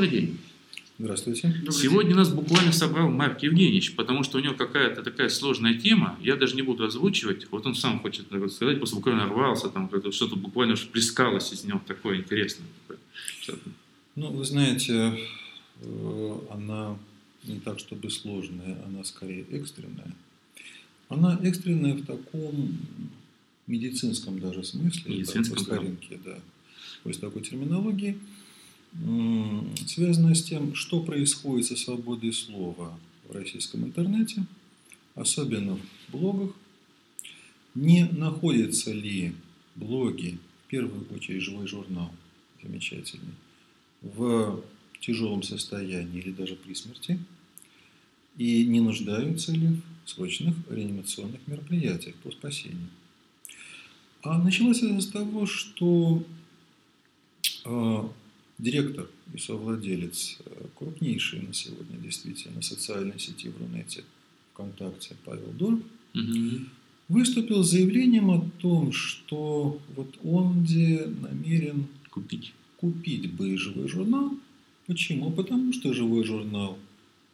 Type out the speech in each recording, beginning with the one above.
Добрый день. Здравствуйте. Сегодня нас буквально собрал Марк Евгеньевич, потому что у него какая-то такая сложная тема, я даже не буду озвучивать, вот он сам хочет наверное, сказать, просто буквально рвался, там что-то буквально уж плескалось из него такое интересное. Ну, вы знаете, э, она не так, чтобы сложная, она скорее экстренная. Она экстренная в таком медицинском даже смысле, медицинском, по старинке, да. То есть такой терминологии, связанная с тем, что происходит со свободой слова в российском интернете, особенно в блогах, не находятся ли блоги, в первую очередь живой журнал, замечательный, в тяжелом состоянии или даже при смерти, и не нуждаются ли в срочных реанимационных мероприятиях по спасению. А началось это с того, что э, директор и совладелец э, крупнейшей на сегодня действительно социальной сети в Рунете ВКонтакте Павел Дорб угу. выступил с заявлением о том, что вот он где намерен купить, купить бы живой журнал. Почему? Потому что живой журнал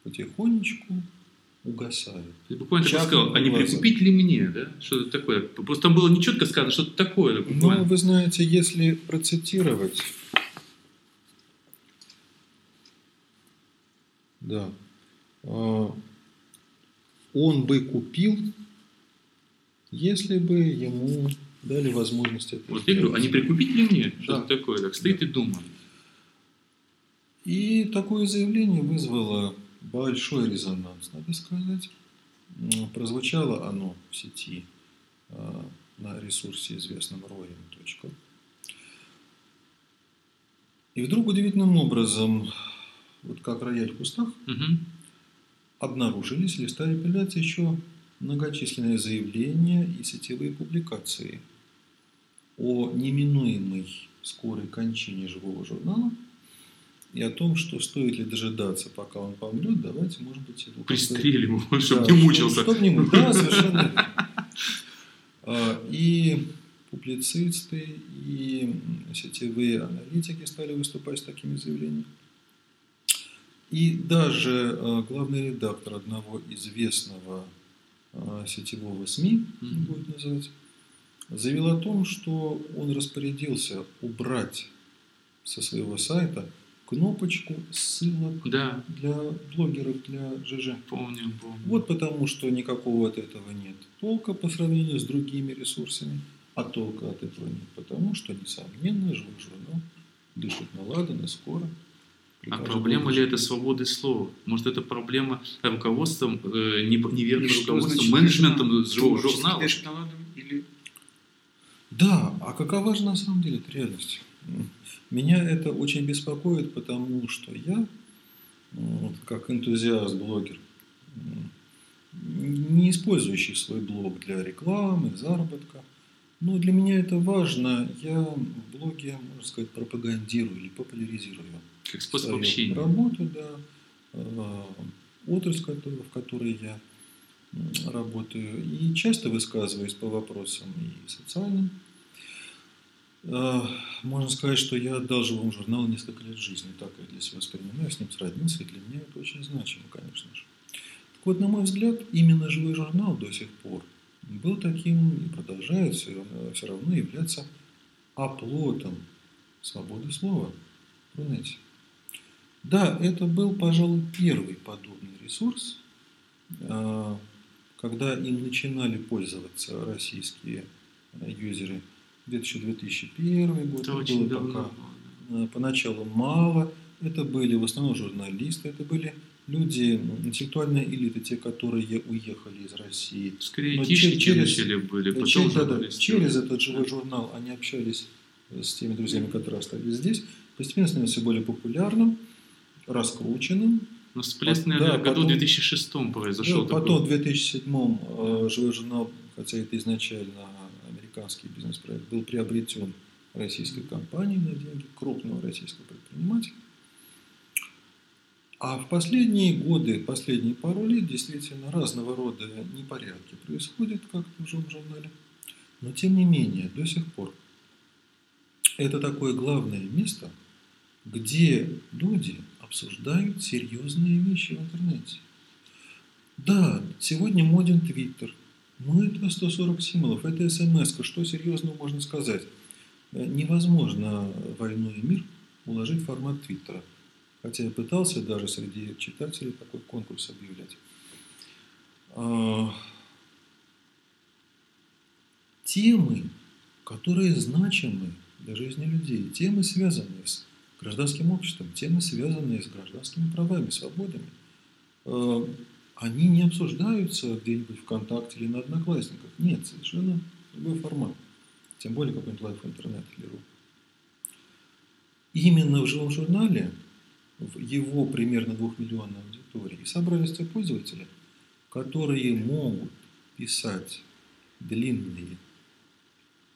потихонечку угасают. Ты буквально так сказал, а не прикупить ли мне, да? Что-то такое. Просто там было нечетко сказано, что-то такое. Ну, вы знаете, если процитировать, да, а, он бы купил, если бы ему дали возможность это Вот я говорю, а не прикупить ли мне? Что-то такое, так стоит да. и думает. И такое заявление вызвало большой резонанс, надо сказать. Прозвучало оно в сети а, на ресурсе известном royal.ru. И вдруг удивительным образом, вот как рояль в кустах, угу. обнаружились или стали появляться еще многочисленные заявления и сетевые публикации о неминуемой скорой кончине живого журнала – и о том, что стоит ли дожидаться, пока он помрет, давайте, может быть, его... Пристрелим его, чтобы да, не мучился. Чтобы не мучился, да, совершенно а, И публицисты, и сетевые аналитики стали выступать с такими заявлениями. И даже а, главный редактор одного известного а, сетевого СМИ, mm-hmm. будет называть, заявил о том, что он распорядился убрать со своего сайта кнопочку ссылок да. для блогеров, для ЖЖ. Помню, помню. Вот потому, что никакого от этого нет толка по сравнению с другими ресурсами, а толка от этого нет, потому что, несомненно, живой журнал дышит наладанно, скоро. А проблема ли это свободы слова? Может, это проблема руководством, э, неверным руководством, менеджментом живого журнала? Или... Да, а какова же на самом деле реальность? Меня это очень беспокоит, потому что я, вот, как энтузиаст-блогер, не использующий свой блог для рекламы, заработка, но для меня это важно. Я в блоге, можно сказать, пропагандирую или популяризирую как способ общения. работу, да, э, отрасль, в которой я работаю, и часто высказываюсь по вопросам и социальным, а, можно сказать, что я отдал живому журналу несколько лет жизни. Так я для себя воспринимаю, с ним сроднился, и для меня это очень значимо, конечно же. Так вот, на мой взгляд, именно живой журнал до сих пор был таким и продолжает все, все равно являться оплотом свободы слова в интернете. Да, это был, пожалуй, первый подобный ресурс, а, когда им начинали пользоваться российские юзеры – где-то еще 2001 год. Это, это очень было давно. пока э, поначалу мало. Это были в основном журналисты, это были люди, интеллектуальная элита, те, которые уехали из России. Скорее, тишники через, были, потом через, да, через этот живой журнал они общались с теми друзьями, которые остались здесь. Постепенно становился более популярным, раскрученным. Но всплеск, наверное, да, в году потом, 2006 произошел. Да, потом в 2007 э, живой журнал, хотя это изначально американский бизнес-проект был приобретен российской компанией на деньги крупного российского предпринимателя. А в последние годы, последние пару лет действительно разного рода непорядки происходят, как в журнале. Но тем не менее, до сих пор это такое главное место, где люди обсуждают серьезные вещи в интернете. Да, сегодня моден Твиттер. Ну, это 140 символов, это смс -ка. Что серьезного можно сказать? Э, невозможно войну и мир уложить в формат Твиттера. Хотя я пытался даже среди читателей такой конкурс объявлять. А, темы, которые значимы для жизни людей, темы, связанные с гражданским обществом, темы, связанные с гражданскими правами, свободами, а, они не обсуждаются где-нибудь ВКонтакте или на Одноклассниках. Нет, совершенно другой формат. Тем более какой-нибудь лайф интернет или ру. Именно в живом журнале, в его примерно двухмиллионной аудитории, собрались те пользователи, которые могут писать длинные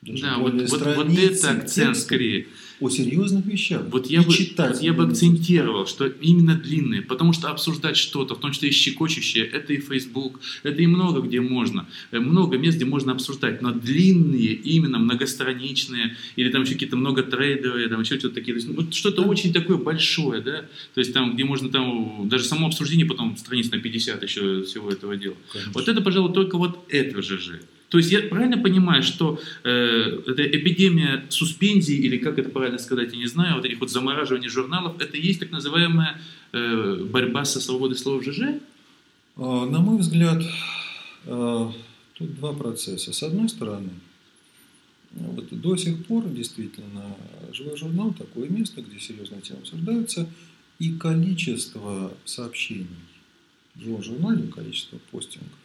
даже да, вот, вот, вот это акцент скорее. О серьезных вещах. Вот я, бы, вот я бы акцентировал, что именно длинные, потому что обсуждать что-то, в том числе и щекочущее, это и Facebook, это и много где можно, э, много мест, где можно обсуждать, но длинные, именно многостраничные, или там еще какие-то многотрейдовые, там еще что-то такие, ну, что-то да. очень такое большое, да, то есть там, где можно там, даже само обсуждение потом страниц на 50 еще всего этого дела. Конечно. Вот это, пожалуй, только вот это же же. То есть я правильно понимаю, что э, эта эпидемия суспензии, или как это правильно сказать, я не знаю, вот этих вот замораживаний журналов, это и есть так называемая э, борьба со свободой слова в ЖЖ? А, на мой взгляд, э, тут два процесса. С одной стороны, вот до сих пор действительно живой журнал такое место, где серьезные темы обсуждаются, и количество сообщений в живом журнале, количество постингов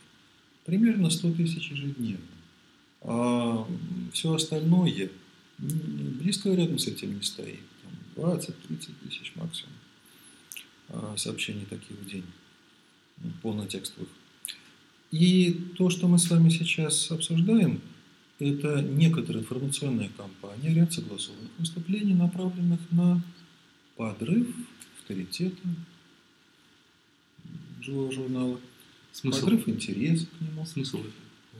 примерно 100 тысяч ежедневно. А все остальное близко рядом с этим не стоит. 20-30 тысяч максимум а, сообщений таких в день, полнотекстовых. И то, что мы с вами сейчас обсуждаем, это некоторая информационная кампания, ряд согласованных выступлений, направленных на подрыв авторитета живого журнала – Смысл? Подрыв интереса к нему. Смысл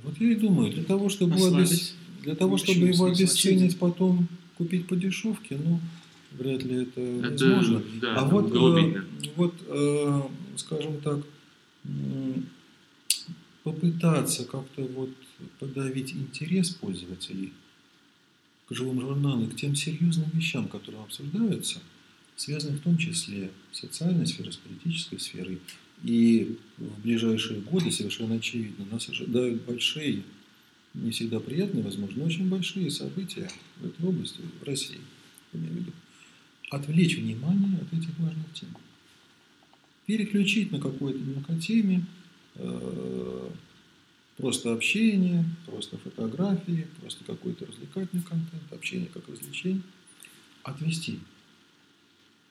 Вот я и думаю, для того, чтобы, обес... для того, чтобы его обесценить, потом купить по дешевке, ну, вряд ли это, это возможно. Да, а вот, э, вот э, скажем так, попытаться как-то вот подавить интерес пользователей к живым журналам, к тем серьезным вещам, которые обсуждаются, связанных в том числе с социальной сферой, с политической сферой, и в ближайшие годы, совершенно очевидно, нас ожидают большие, не всегда приятные, возможно, но очень большие события в этой области, в России, имею в виду. Отвлечь внимание от этих важных тем. Переключить на какой-то мелкотеме, э, просто общение, просто фотографии, просто какой-то развлекательный контент, общение как развлечение. Отвести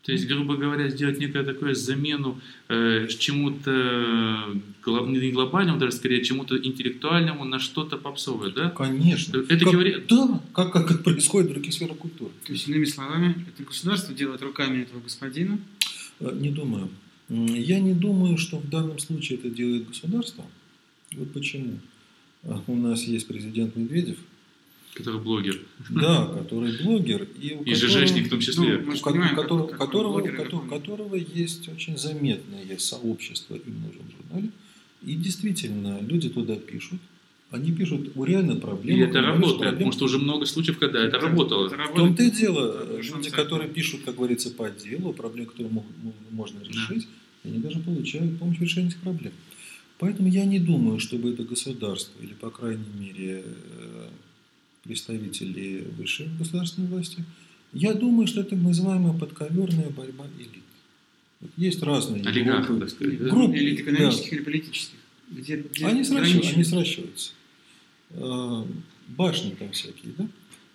то есть, грубо говоря, сделать некую такую замену э, чему-то не глобальному, даже скорее чему-то интеллектуальному на что-то попсовое, да? Конечно. Это как, говори... Да, как, как это происходит в других сферах культуры. То есть, иными словами, это государство делает руками этого господина? Э, не думаю. Я не думаю, что в данном случае это делает государство. Вот почему. А, у нас есть президент Медведев – Который блогер. Да, который блогер. И, у и ЖЖшник в том числе. Ну, у понимаем, которого, как, которого, которого, которого есть очень заметное сообщество именно в журнале. И действительно, люди туда пишут. Они пишут о реальной проблеме. И это работает, проблем. потому что уже много случаев, когда это, это работало. Это в том-то и дело, люди, которые пишут, как говорится, по делу, проблемы, которые можно решить, да. они даже получают помощь в решении этих проблем. Поэтому я не думаю, чтобы это государство, или, по крайней мере, э, представители высшей государственной власти. Я думаю, что это так называемая подковерная борьба элит. Есть разные Олигархов, группы, да? группы элит экономических да. или политических. Где, где они, сращиваются, они сращиваются. А, башни там всякие, да?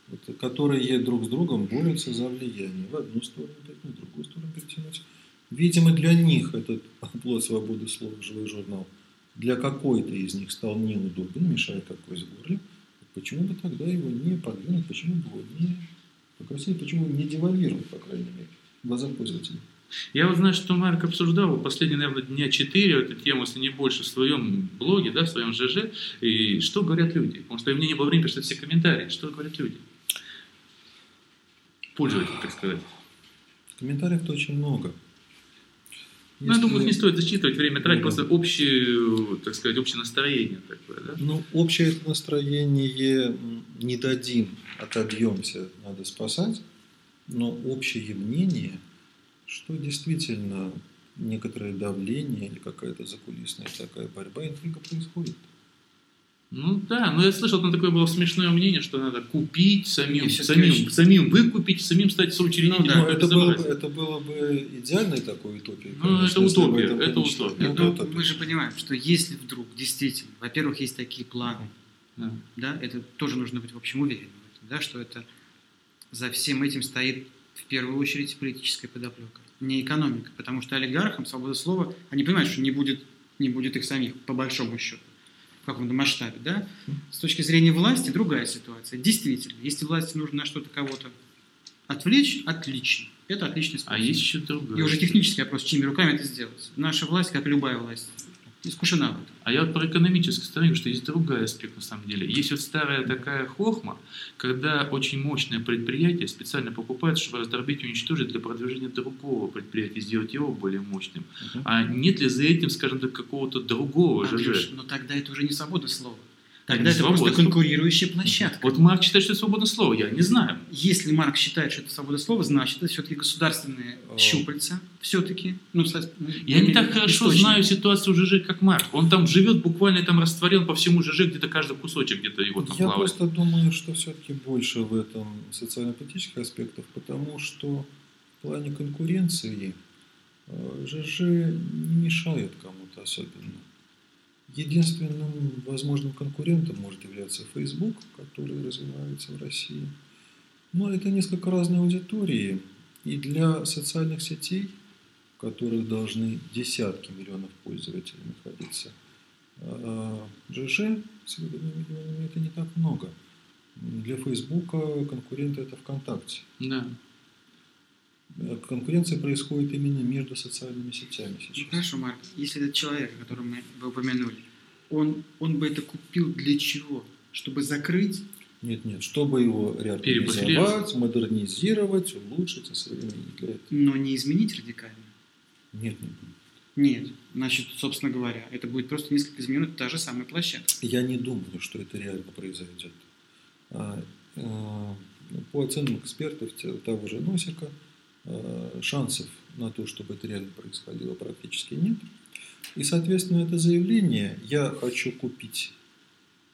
Вот, которые друг с другом борются за влияние. В одну сторону в другую сторону перетянуть. Видимо, для них этот плод свободы слова, живой журнал, для какой-то из них стал неудобен, мешает какой-то горле. Почему бы тогда его не подвинуть, почему бы его не попросить, почему не девальвировать, по крайней мере, в глазах пользователей? Я вот знаю, что Марк обсуждал последние, наверное, дня четыре эту тему, если не больше, в своем блоге, да, в своем ЖЖ. И что говорят люди? Потому что у меня не было времени прочитать все комментарии. Что говорят люди? Пользователи, так сказать. Комментариев-то очень много. Ну, я думаю, Если- не стоит засчитывать время тратить, Ну, да. просто общее, так сказать, общее настроение такое, да? Ну, общее это настроение не дадим, отобьемся, надо спасать. Но общее мнение, что действительно некоторое давление или какая-то закулисная такая борьба, интрига происходит. Ну да, но я слышал, там такое было смешное мнение, что надо купить самим, Не, всё-таки самим, очень- самим выкупить, самим стать соучредителем. Ну да, Ну, Какое это, было бы, это было бы идеальной такой утопией. Ну, конечно, это утопия, это помечтать. утопия. Ну, Ну, это утопия. мы же понимаем, что если вдруг действительно, во-первых, есть такие планы, Да. да, это тоже нужно быть в общем уверенным, да, что это за всем этим стоит в первую очередь политическая подоплека, не экономика, потому что олигархам свобода слова, они понимают, что не будет, не будет их самих, по большому счету, в каком-то масштабе, да. С точки зрения власти другая ситуация. Действительно, если власти нужно на что-то кого-то отвлечь, отлично. Это отличный способ. А есть еще другое. И уже технический вопрос, чьими руками это сделать. Наша власть, как любая власть, искушена в этом. А я вот про экономическую сторону, что есть другой аспект на самом деле. Есть вот старая такая хохма, когда очень мощное предприятие специально покупает, чтобы раздробить и уничтожить для продвижения другого предприятия, сделать его более мощным. Мгм. А нет ли за этим, скажем так, какого-то другого ЖЖ? но тогда это уже не свобода слова. Тогда это свобода просто слова. конкурирующая площадка. Вот Марк считает, что это свободное слово, я не знаю. Если Марк считает, что это свобода слова, значит, это все-таки государственные О. щупальца. Все-таки. Ну, Я не так хорошо источник. знаю ситуацию ЖЖ, как Марк. Он там живет, буквально там растворен по всему ЖЖ, где-то каждый кусочек где-то его там Я плавает. просто думаю, что все-таки больше в этом социально-политических аспектов, потому что в плане конкуренции э, ЖЖ не мешает кому-то особенно. Единственным возможным конкурентом может являться Facebook, который развивается в России. Но это несколько разные аудитории. И для социальных сетей, в которых должны десятки миллионов пользователей находиться, ЖЖ с миллионами это не так много. Для Фейсбука конкуренты это ВКонтакте. Да. Конкуренция происходит именно между социальными сетями Ну, сейчас. хорошо, Марк, если этот человек, о котором мы вы упомянули, он, он бы это купил для чего? Чтобы закрыть? Нет, нет, чтобы его реорганизовать, модернизировать, улучшить, осовременить для этого. но не изменить радикально. Нет, нет, нет. Нет. Значит, собственно говоря, это будет просто несколько изменено та же самая площадка. Я не думаю, что это реально произойдет. А, э, По оценкам экспертов того же Носика, шансов на то, чтобы это реально происходило, практически нет. И, соответственно, это заявление «я хочу купить,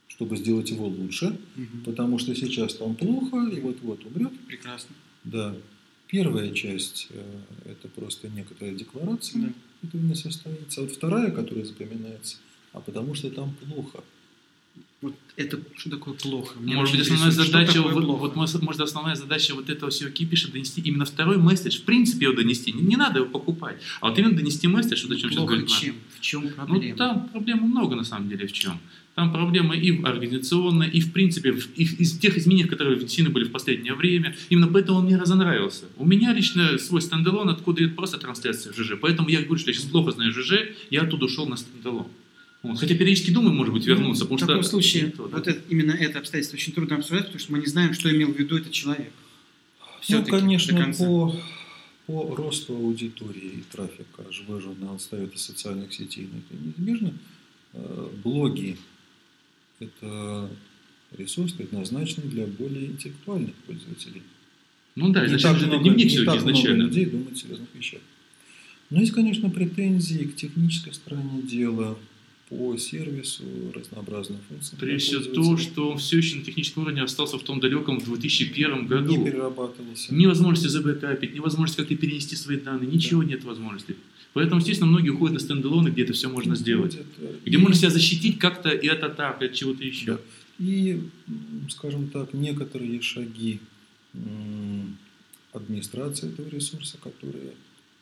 чтобы сделать его лучше», Мгм. потому что сейчас там плохо и вот-вот умрет. Прекрасно. Да. Первая часть э, – это просто некоторая декларация, Да. этого не состоится. А вот вторая, которая запоминается, а потому что там плохо. Вот это что такое плохо? Мне может быть, основная задача, вот, вот, может, основная задача вот этого всего кипиша донести именно второй месседж, в принципе, его донести. Не, не надо его покупать, а вот именно донести месседж, вот о чем сейчас плохо говорит Марк. чем? В чем Ну, проблема? там проблем много, на самом деле, в чем. Там проблемы и в организационной, и в принципе в, и из тех изменений, которые внесены были в последнее время. Именно поэтому он мне разонравился. У меня лично свой стендалон, откуда идет просто трансляция в ЖЖ. Поэтому я говорю, что я сейчас плохо знаю ЖЖ, я оттуда ушел на стендалон. Вот. Хотя периодически думаю, может быть, вернуться, Ну, потому в что... таком случае, не то, да. вот это, именно это обстоятельство очень трудно обсуждать, потому что мы не знаем, что имел в виду этот человек. Ну, Всё-таки до конечно, по, по росту аудитории и трафика живой журнал отстает от социальных сетей, но это неизбежно. Э, Блоги – это ресурс, предназначенный для более интеллектуальных пользователей. Ну да, изначально же это много- дневник не так много изначально. людей думают о серьезных вещах. Но есть, конечно, претензии к технической стороне дела, по сервису, разнообразным функциям. для Прежде всего то, что он все еще на техническом уровне остался в том далеком 2001 не году. перерабатывался. Невозможности забэкапить, невозможности как-то перенести свои данные, ничего нет возможности. Поэтому, естественно, многие уходят на стендалоны, где это все можно сделать. Уходят, э, Где и- можно себя защитить как-то и от атак, и от чего-то еще. Да. И, скажем так, некоторые шаги администрации этого ресурса, которые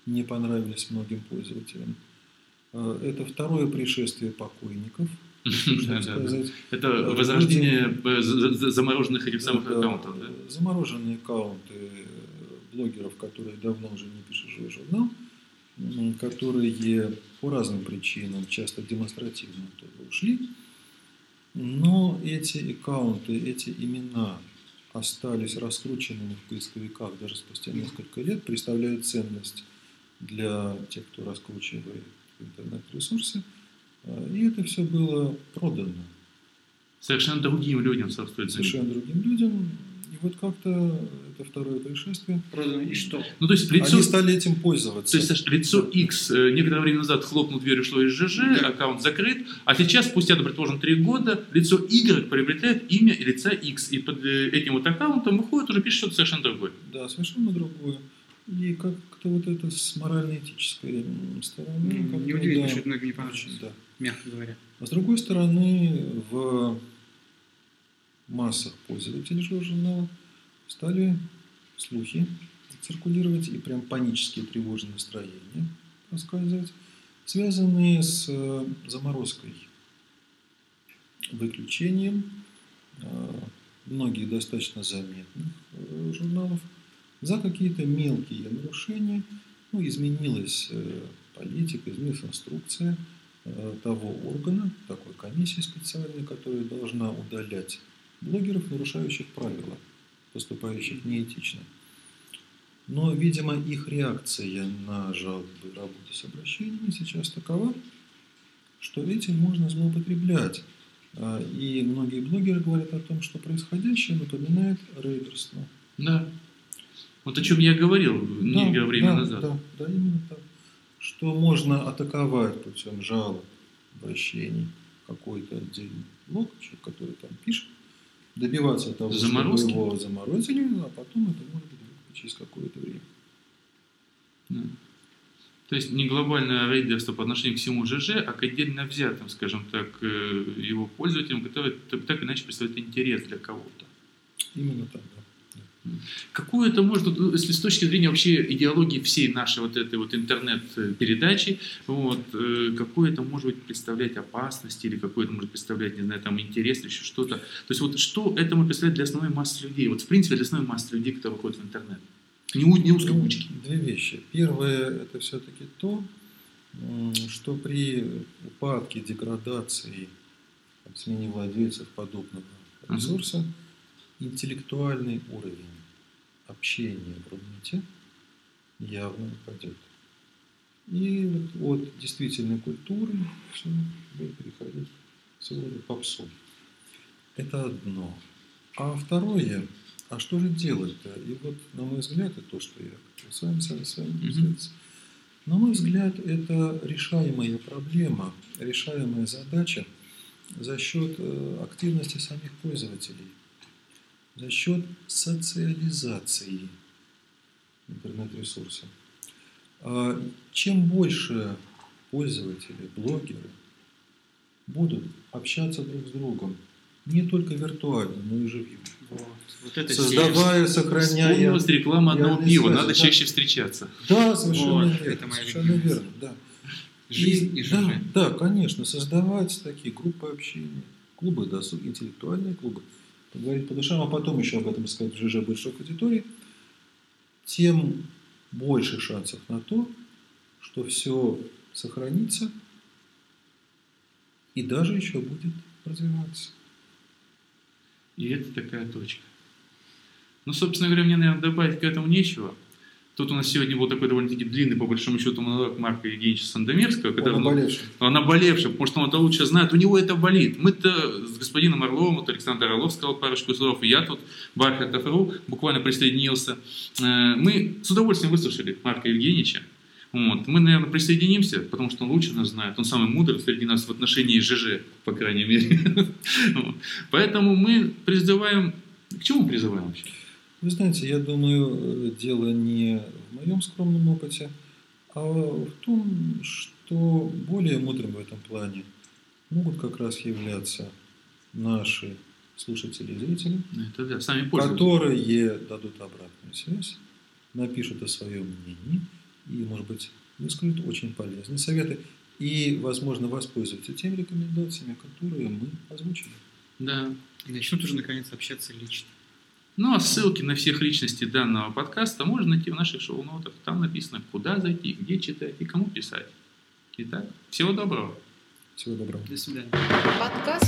не понравились многим пользователям. Э, Это второе пришествие покойников. Это Да, возрождение э, за- за- замороженных этих самых аккаунтов. да? Замороженные аккаунты э, блогеров, которые давно уже не пишут живой журнал, которые по разным причинам, часто демонстративно оттуда ушли. Но эти аккаунты, эти имена остались раскрученными в поисковиках даже спустя несколько лет, представляют ценность для тех, кто раскручивает интернет-ресурсы. А, и это все было продано. Совершенно другим людям, собственно. Совершенно другим людям. И вот как-то это второе происшествие. Продано и что? Ну, то есть лицо... Они стали этим пользоваться. То есть лицо X э, некоторое время назад хлопнул дверь, ушло из ЖЖ, Да. аккаунт закрыт, а сейчас, спустя, предположим, три года, лицо Y приобретает имя лица X, и под э, этим вот аккаунтом выходит, уже пишет что-то совершенно другое. Да, совершенно другое. И как-то вот это с морально-этической стороны. Ну, Неудивительно, да, что это многим не понравилось, да. мягко говоря. А с другой стороны, в массах пользователей журнала стали слухи циркулировать и прям панические тревожные настроения рассказывать, связанные с э, заморозкой, выключением э, многих достаточно заметных э, журналов за какие-то мелкие нарушения. Ну, изменилась э, политика, изменилась инструкция э, того органа, такой комиссии специальной, которая должна удалять блогеров, нарушающих правила, поступающих неэтично. Но, видимо, их реакция на жалобы работы с обращениями сейчас такова, что этим можно злоупотреблять. А, И многие блогеры говорят о том, что происходящее напоминает рейдерство. Да. Вот о чем я говорил некоторое время да, назад. Да, да, именно так. Что можно атаковать путем жалоб, обращений какой-то отдельный человек, который там пишет, добиваться того, Заморозки? чтобы его заморозили, а потом это может быть через какое-то время. Да. То есть не глобальное рейдерство по отношению к всему ЖЖ, а к отдельно взятым, скажем так, э, его пользователям, которые так, иначе представляют интерес для кого-то. Именно так, да. Какую это может, если с точки зрения вообще идеологии всей нашей вот этой вот интернет-передачи, вот, э, какую это может быть представлять опасность или какой это может представлять, не знаю, там интерес еще что-то. То есть вот что это может представлять для основной массы людей, вот в принципе для основной массы людей, которые выходят в интернет. Не, у- не узкоучки. Ну, Две вещи. Первое – это все-таки то, что при упадке, деградации, смене владельцев подобного ресурса, интеллектуальный уровень общения в Рунете явно упадет. И вот от действительной культуры все будет переходить к рода попсу. Это одно. А второе, а что же делать-то? И вот, на мой взгляд, это то, что я с вами, с вами Мгм. поделиться. На мой взгляд, это решаемая проблема, решаемая задача за счет э, активности самих пользователей, за счет социализации интернет-ресурса. А Чем больше пользователи, блогеры будут общаться друг с другом, не только виртуально, но и живьем, Вот, это создавая, сохраняя... Вспомнилась реклама одного пива, связи, надо да. чаще встречаться. Да, совершенно Вот, верно. это моя совершенно любимая верно, да. Жизнь и да, ЖЖ. да, конечно, создавать такие группы общения, клубы досуг, интеллектуальные клубы, поговорить по душам, а потом еще об этом сказать в ЖЖ большой аудитории, тем больше шансов на то, что все сохранится и даже еще будет развиваться. И это такая точка. Ну, собственно говоря, мне, наверное, добавить к этому нечего. Тут у нас сегодня был такой довольно-таки длинный, по большому счету, монолог Марка Евгеньевича Сандомирского, Он который, ну, наболевший. он наболевший, потому что он это лучше знает, у него это болит. Мы-то с господином Орловым, вот Александр Орлов сказал парочку слов, и я тут, Бархатов.ру, буквально присоединился. Э, Мы с удовольствием выслушали Марка Евгеньевича. Вот. Мы, наверное, присоединимся, потому что он лучше нас знает. Он самый мудрый среди нас в отношении ЖЖ, по крайней мере. Поэтому мы призываем... К чему призываем вообще? Вы знаете, я думаю, э, дело не в моем скромном опыте, а в том, что более мудрым в этом плане могут как раз являться наши слушатели и зрители, Это да, сами которые дадут обратную связь, напишут о своем мнении и, может быть, выскажут очень полезные советы и, возможно, воспользуются теми рекомендациями, которые мы озвучили. Да. И начнут уже наконец общаться лично. Ну, а ссылки на всех личностей данного подкаста можно найти в наших шоу-нотах. Там написано, куда зайти, где читать и кому писать. Итак, всего доброго. Всего доброго. До свидания. Подкаст